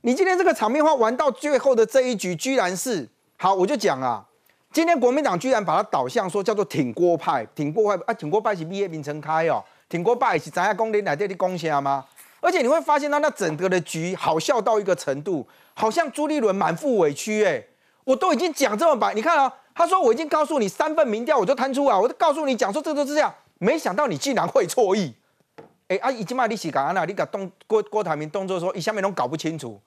Speaker 16: 你今天这个场面化玩到最后的这一局，居然是好，我就讲啊。今天国民党居然把它导向说叫做挺郭派，挺郭派啊，挺郭派是毕业名称开哦，挺郭派是咱下公林来这里贡献吗？而且你会发现到那整个的局好笑到一个程度，好像朱立伦满腹委屈哎，我都已经讲这么白，你看啊，他说我已经告诉你三份民调，我就摊出来，我就告诉你讲说这都是这样，没想到你竟然会错意，哎啊，已经嘛你是干哪？你个动郭郭台铭动作说一下面都搞不清楚。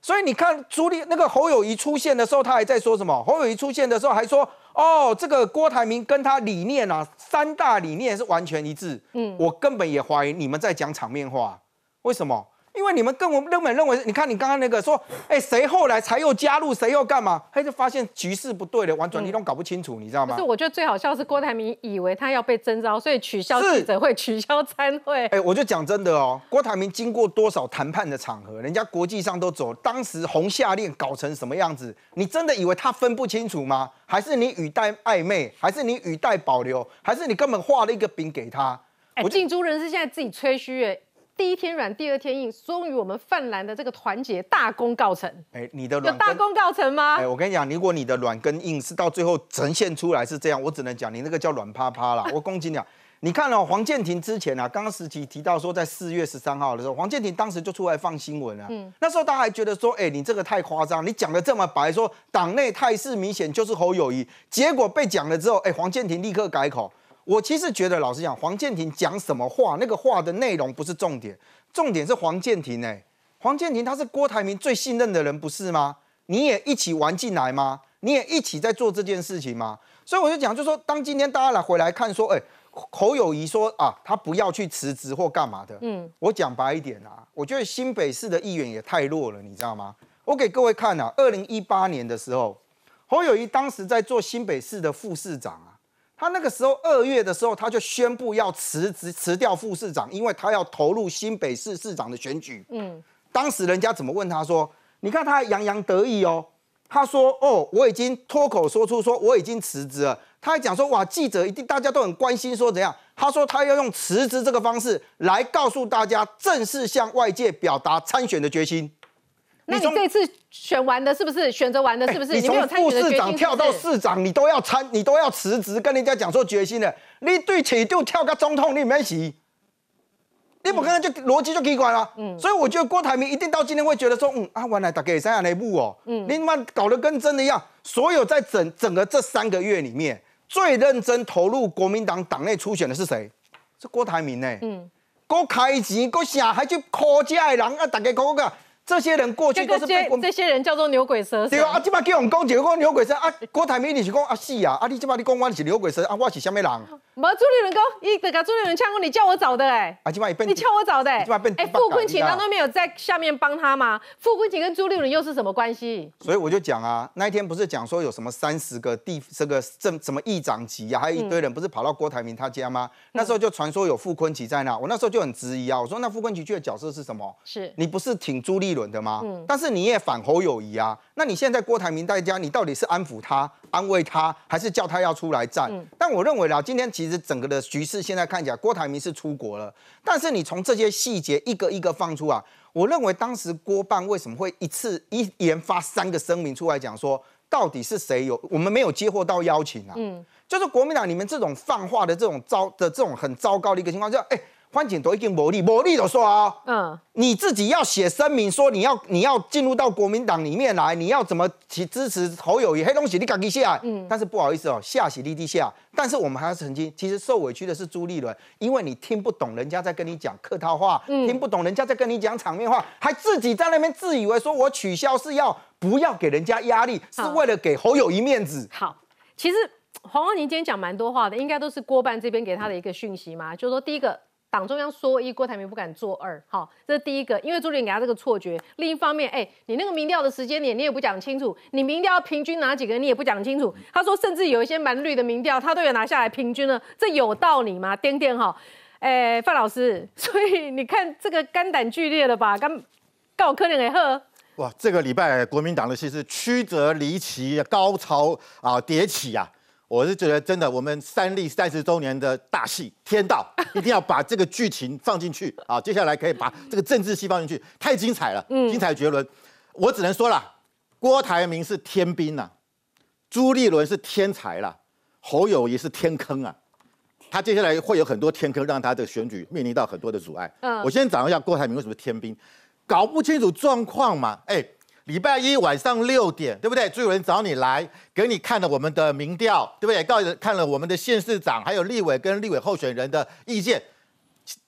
Speaker 16: 所以你看朱立那个侯友谊出现的时候，他还在说什么？侯友谊出现的时候还说：“哦，这个郭台铭跟他理念啊，三大理念是完全一致。”嗯，我根本也怀疑你们在讲场面话。为什么？因为你们根本根本认为，你看你刚刚那个说，哎，谁后来才又加入，谁又干嘛？他就发现局势不对了，完全你都搞不清楚，你知道吗？
Speaker 1: 可是我觉得最好笑是郭台铭以为他要被征召，所以取消记者会，取消参会。
Speaker 16: 哎，我就讲真的哦，郭台铭经过多少谈判的场合，人家国际上都走，当时红下令搞成什么样子？你真的以为他分不清楚吗？还是你语带暧昧？还是你语带保留？还是你根本画了一个饼给他？
Speaker 1: 哎，进猪人是现在自己吹嘘哎。第一天软，第二天硬，终于我们泛蓝的这个团结大功告成。
Speaker 16: 哎，你的
Speaker 1: 有大功告成吗？
Speaker 16: 哎，我跟你讲，如果你的软跟硬是到最后呈现出来是这样，我只能讲你那个叫软趴趴啦。(laughs) 我恭喜你，你看哦，黄建庭之前啊，刚刚时期提到说在四月十三号的时候，黄建庭当时就出来放新闻了。嗯，那时候大家还觉得说，哎，你这个太夸张，你讲的这么白，说党内态势明显就是侯友谊，结果被讲了之后，哎，黄建庭立刻改口。我其实觉得，老实讲，黄建庭讲什么话，那个话的内容不是重点，重点是黄建庭哎，黄建庭他是郭台铭最信任的人，不是吗？你也一起玩进来吗？你也一起在做这件事情吗？所以我就讲，就说当今天大家来回来看，说，哎，侯友谊说啊，他不要去辞职或干嘛的，嗯，我讲白一点啊，我觉得新北市的议员也太弱了，你知道吗？我给各位看啊，二零一八年的时候，侯友谊当时在做新北市的副市长啊。他那个时候二月的时候，他就宣布要辞职辞掉副市长，因为他要投入新北市市长的选举。嗯，当时人家怎么问他说：“你看他还洋洋得意哦。”他说：“哦，我已经脱口说出说我已经辞职了。”他还讲说：“哇，记者一定大家都很关心，说怎样？”他说：“他要用辞职这个方式来告诉大家，正式向外界表达参选的决心。”
Speaker 1: 那你这次选完的是不是选择完的是不是？
Speaker 16: 你从副市长跳到市长，你都要参，你都要辞职，跟人家讲说决心了。你对起就跳个总统，你没洗，你不可能就逻辑就奇怪了。嗯，所以我觉得郭台铭一定到今天会觉得说，嗯啊，原来大概三样内部哦，嗯，你妈搞得跟真的一样。所有在整整个这三个月里面，最认真投入国民党党内初选的是谁？是郭台铭呢。嗯，郭开钱，郭啥还去靠家的人啊？大家讲个。这些人过去都是被
Speaker 1: 这些人叫做牛鬼蛇神。
Speaker 16: 对啊，啊，即摆叫我们讲，就讲牛鬼蛇啊。郭台铭你是讲啊是啊，啊你即摆你讲我是牛鬼蛇啊，我是什么人？
Speaker 1: 无朱立伦讲，伊得甲朱立伦呛过，你叫我找的哎。
Speaker 16: 啊，即摆
Speaker 1: 你叫我找的。
Speaker 16: 即摆变。
Speaker 1: 哎，傅昆萁难道没有在下面帮他吗？傅昆萁跟朱立伦又是什么关系？
Speaker 16: 所以我就讲啊，那一天不是讲说有什么三十个地这个政什么议长级啊，还有一堆人不是跑到郭台铭他家吗？那时候就传说有傅昆萁在那，我那时候就很质疑啊，我说那傅昆萁去的角色是什么？
Speaker 1: 是
Speaker 16: 你不是挺朱立伦的吗？嗯。但是你也反侯友谊啊？那你现在郭台铭在家，你到底是安抚他、安慰他，还是叫他要出来战？但我认为啦，今天其实整个的局势现在看起来，郭台铭是出国了。但是你从这些细节一个一个放出啊，我认为当时郭办为什么会一次一连发三个声明出来讲说，到底是谁有我们没有接获到邀请啊？嗯，就是国民党你们这种放话的这种糟的这种很糟糕的一个情况，就哎。欢景都已经无力，无力的说啊，嗯，你自己要写声明说你要你要进入到国民党里面来，你要怎么去支持侯友谊？黑东西你敢一下？嗯，但是不好意思哦，下洗立地下。但是我们还要澄清，其实受委屈的是朱立伦，因为你听不懂人家在跟你讲客套话，听不懂人家在跟你讲场面话，还自己在那边自以为说我取消是要不要给人家压力，是为了给侯友谊面子。
Speaker 1: 好，其实黄光宁今天讲蛮多话的，应该都是郭办这边给他的一个讯息嘛，就是说第一个。党中央说一，郭台铭不敢做二，好，这是第一个，因为朱立伦给他这个错觉。另一方面，哎，你那个民调的时间点你也不讲清楚，你民调平均拿几个你也不讲清楚。他说，甚至有一些蛮绿的民调，他都有拿下来平均了，这有道理吗？颠颠哈，哎，范老师，(laughs) 所以你看这个肝胆俱裂了吧？刚告科林给贺。
Speaker 17: 哇，这个礼拜国民党的戏是曲折离奇，高潮啊迭起啊。我是觉得真的，我们三立三十周年的大戏《天道》，(laughs) 一定要把这个剧情放进去啊！接下来可以把这个政治戏放进去，太精彩了，精彩绝伦。我只能说了，郭台铭是天兵呐，朱立伦是天才啦，侯友谊是天坑啊。他接下来会有很多天坑，让他的选举面临到很多的阻碍。嗯，我先讲一下郭台铭为什么天兵，搞不清楚状况嘛？哎。礼拜一晚上六点，对不对？就有人找你来，给你看了我们的民调，对不对？告看了我们的县市长，还有立委跟立委候选人的意见，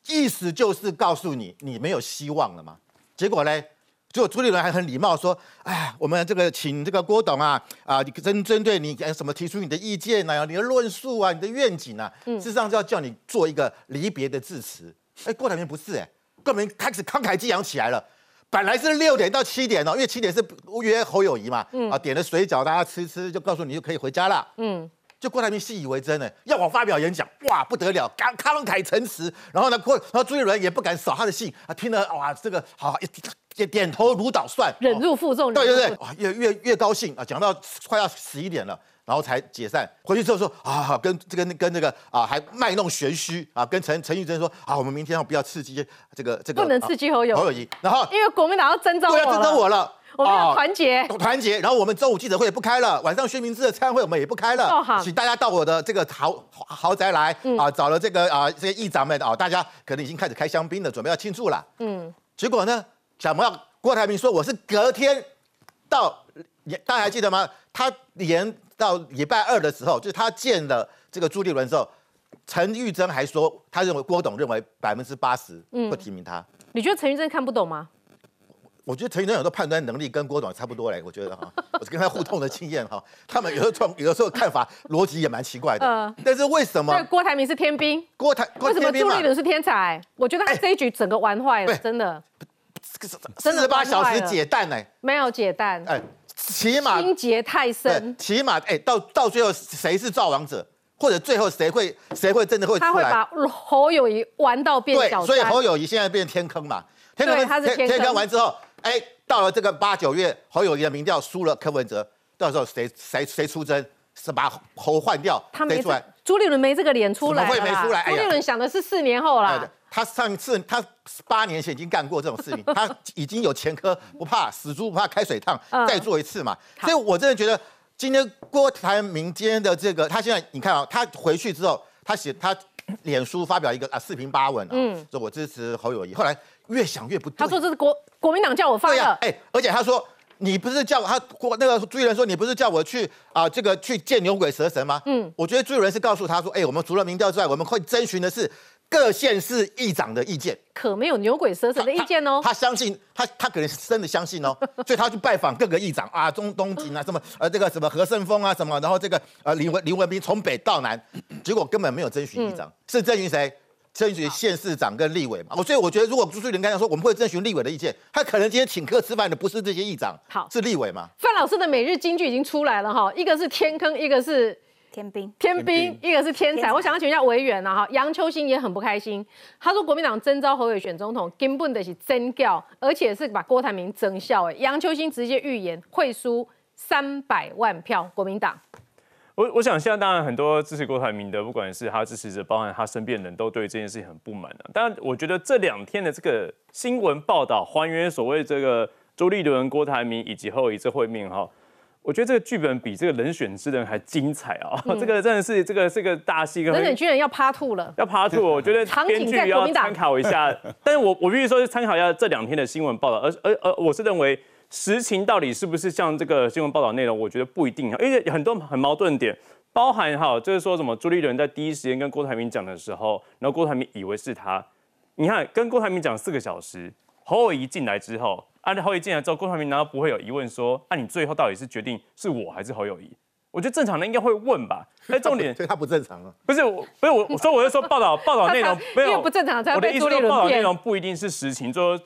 Speaker 17: 意思就是告诉你，你没有希望了嘛。结果呢，结果朱立伦还很礼貌说：“哎，我们这个请这个郭董啊，啊，你针针对你什么提出你的意见啊，你的论述啊，你的愿景啊，事实上就要叫你做一个离别的致辞。哎，郭台铭不是哎。”根本开始慷慨激昂起来了。本来是六点到七点哦，因为七点是约侯友谊嘛，啊，点了水饺大家吃吃，就告诉你就可以回家了。嗯，就郭台铭信以为真呢，要我发表演讲，哇，不得了，慷慷慨陈词。然后呢，郭，然后朱立伦也不敢扫他的兴啊，听了哇，这个好，点点头如捣蒜，
Speaker 1: 忍辱负重。
Speaker 17: 对对对，哇，越越越高兴啊，讲到快要十一点了。然后才解散，回去之后说啊，跟这个跟这个啊，还卖弄玄虚啊，跟陈陈玉珍说啊，我们明天要不要刺激这个这个？
Speaker 1: 不能刺激侯友
Speaker 17: 侯友谊。然后
Speaker 1: 因为国民党要征召我
Speaker 17: 要征召我了，
Speaker 1: 我们要团结
Speaker 17: 团结。然后我们周五记者会也不开了，晚上薛明志的参会我们也不开了，请大家到我的这个豪豪宅来啊，找了这个啊这些议长们啊，大家可能已经开始开香槟了，准备要庆祝了。嗯，结果呢，想不到郭台铭说我是隔天到，大家还记得吗？他连。到礼拜二的时候，就是他见了这个朱立伦之后，陈玉珍还说，他认为郭董认为百分之八十会提名他。
Speaker 1: 你觉得陈玉珍看不懂吗？
Speaker 17: 我觉得陈玉珍有的判断能力跟郭董差不多嘞，我觉得哈，(laughs) 我跟他互动的经验哈，他们有的候有的时候看法逻辑也蛮奇怪的。嗯，但是为什么？
Speaker 1: 郭台铭是天兵，
Speaker 17: 郭台
Speaker 1: 为什么朱立伦是天才？我觉得他这一局整个玩坏了，真的。
Speaker 17: 四十八小时解弹呢？
Speaker 1: 没有解弹。哎。
Speaker 17: 起码
Speaker 1: 心结太深，
Speaker 17: 起码哎，到到最后谁是造王者，或者最后谁会谁会真的会出来？他
Speaker 1: 会把侯友谊玩到变小。
Speaker 17: 对，所以侯友谊现在变天坑嘛，
Speaker 1: 天坑他是天
Speaker 17: 坑完之后，哎，到了这个八九月，侯友谊的民调输了柯文哲，到时候谁谁谁出征，是把侯换掉，他没出来？
Speaker 1: 朱立伦没这个脸出来，
Speaker 17: 怎么会没出来？
Speaker 1: 朱立伦想的是四年后啦。
Speaker 17: 他上次他八年前已经干过这种事情，(laughs) 他已经有前科，不怕死猪不怕开水烫，再做一次嘛。所以我真的觉得今天郭台铭今天的这个，他现在你看啊，他回去之后，他写他脸书发表一个啊四平八稳啊，说我支持侯友谊。后来越想越不对，
Speaker 1: 他说这是国国民党叫我发的，
Speaker 17: 哎，而且他说你不是叫他郭那个朱一伦说你不是叫我去啊这个去见牛鬼蛇神吗？嗯，我觉得朱一伦是告诉他说，哎，我们除了民调之外，我们会征询的是。各县市议长的意见，
Speaker 1: 可没有牛鬼蛇神的意见哦。
Speaker 17: 他相信他，他可能真的相信哦，所以他去拜访各个议长啊，中东锦啊，什么呃这个什么何胜峰啊什么，然后这个呃林文林文斌从北到南，结果根本没有征询议长，是征询谁？征询县市长跟立委嘛。我所以我觉得，如果朱树林刚才说我们会征询立委的意见，他可能今天请客吃饭的不是这些议长，
Speaker 1: 好
Speaker 17: 是立委嘛。
Speaker 1: 范老师的每日金句已经出来了哈，一个是天坑，一个是。
Speaker 14: 天兵，
Speaker 1: 天兵，一个是天才。我想要请问一下委员啊，哈，杨秋兴也很不开心。他说国民党征召侯友选总统，根本的是真教，而且是把郭台铭征效。哎，杨秋兴直接预言会输三百万票，国民党。
Speaker 15: 我我想现在当然很多支持郭台铭的，不管是他支持者，包含他身边人都对这件事情很不满的。但我觉得这两天的这个新闻报道，还原所谓这个周立伦、郭台铭以及后一次会面哈。我觉得这个剧本比这个人选之人还精彩啊！(laughs) 这个真的是这个这个大戏，
Speaker 1: 人选之人要趴吐了，
Speaker 15: 要趴吐。我觉得编剧要参考一下，但是我我必须说参考一下这两天的新闻报道，而而而我是认为实情到底是不是像这个新闻报道内容，我觉得不一定，因为很多很矛盾点，包含哈就是说什么朱立伦在第一时间跟郭台铭讲的时候，然后郭台铭以为是他，你看跟郭台铭讲四个小时，侯友谊进来之后。按照侯友谊进来之后，郭台铭难道不会有疑问说：“那你最后到底是决定是我还是侯友谊？”我觉得正常的应该会问吧。那重点，
Speaker 17: 所以他不正常啊。
Speaker 15: 不是我，不是我，所以我就说报道报道内容没有
Speaker 1: 不正常。
Speaker 15: 我的意思说，报道内容不一定是实情。说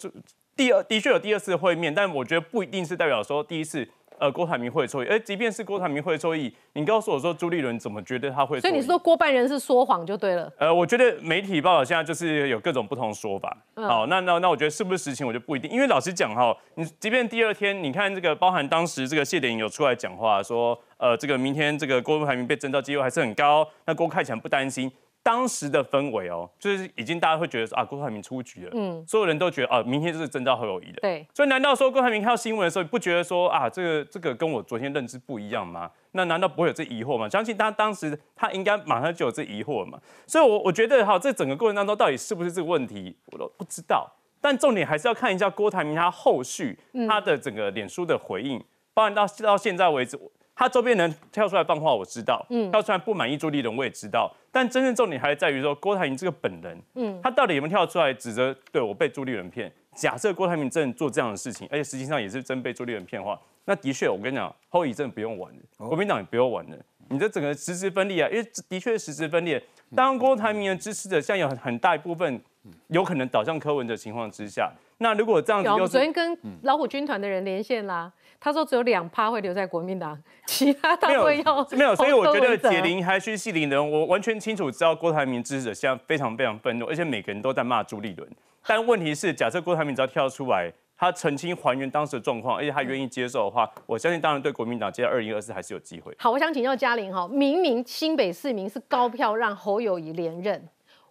Speaker 15: 第二的确有第二次会面，但我觉得不一定是代表说第一次。呃，郭台铭会错意，哎，即便是郭台铭会错意，你告诉我说朱立伦怎么觉得他会？
Speaker 1: 所以你说郭办人是说谎就对了。
Speaker 15: 呃，我觉得媒体报道现在就是有各种不同说法。好，那那那我觉得是不是实情，我就不一定。因为老实讲哈，你即便第二天，你看这个包含当时这个谢点有出来讲话说，呃，这个明天这个郭台铭被征召机会还是很高，那郭看起来不担心。当时的氛围哦，就是已经大家会觉得说啊，郭台铭出局了，嗯，所有人都觉得啊，明天就是征召侯友谊的，
Speaker 1: 对，
Speaker 15: 所以难道说郭台铭看到新闻的时候，不觉得说啊，这个这个跟我昨天认知不一样吗？那难道不会有这疑惑吗？相信他当时他应该马上就有这疑惑嘛。所以，我我觉得哈，这整个过程当中到底是不是这个问题，我都不知道。但重点还是要看一下郭台铭他后续他的整个脸书的回应，包含到到现在为止。他周边人跳出来放话，我知道，嗯，跳出来不满意朱立伦，我也知道。但真正重点还在于说，郭台铭这个本人，嗯，他到底有没有跳出来指责对我被朱立伦骗？假设郭台铭真的做这样的事情，而且实际上也是真被朱立伦骗的话，那的确，我跟你讲，后遗症不用玩了，国民党也不用玩了。你这整个实质分裂啊，因为的确实质分裂。当郭台铭的支持者现在有很很大一部分有可能倒向柯文的情况之下，那如果这样子
Speaker 1: 有，我昨天跟老虎军团的人连线啦，他说只有两趴会留在国民党，其他他会要
Speaker 15: 没有，所以我觉得解铃还须系铃人，我完全清楚知道郭台铭支持者现在非常非常愤怒，而且每个人都在骂朱立伦。但问题是，假设郭台铭只要跳出来，他澄清还原当时的状况，而且他愿意接受的话，我相信当然对国民党接到二零二四还是有机会。
Speaker 1: 好，我想请教嘉玲哈，明明新北市民是高票让侯友谊连任，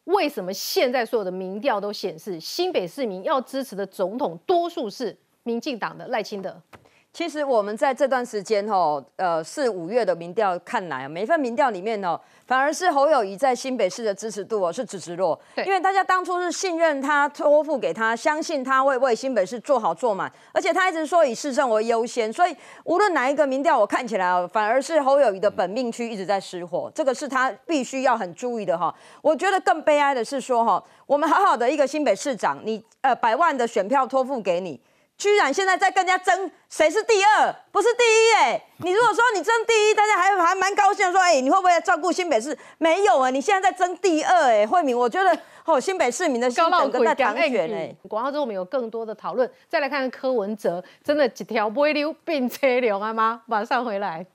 Speaker 1: 为什么现在所有的民调都显示新北市民要支持的总统多数是民进党的赖清德？
Speaker 4: 其实我们在这段时间哦，呃，四五月的民调看来，每一份民调里面哦，反而是侯友谊在新北市的支持度哦是直直落，因为大家当初是信任他，托付给他，相信他会为新北市做好做满，而且他一直说以市政为优先，所以无论哪一个民调，我看起来哦，反而是侯友谊的本命区一直在失火，这个是他必须要很注意的哈。我觉得更悲哀的是说哈，我们好好的一个新北市长，你呃百万的选票托付给你。居然现在在跟人家争谁是第二，不是第一哎！你如果说你争第一，大家还还蛮高兴的说，哎，你会不会照顾新北市？没有啊，你现在在争第二哎，慧敏，我觉得哦，新北市民的心整个在淌血哎。
Speaker 1: 广告之后我们有更多的讨论，再来看看柯文哲，真的几条不会溜并车流啊吗？马上回来。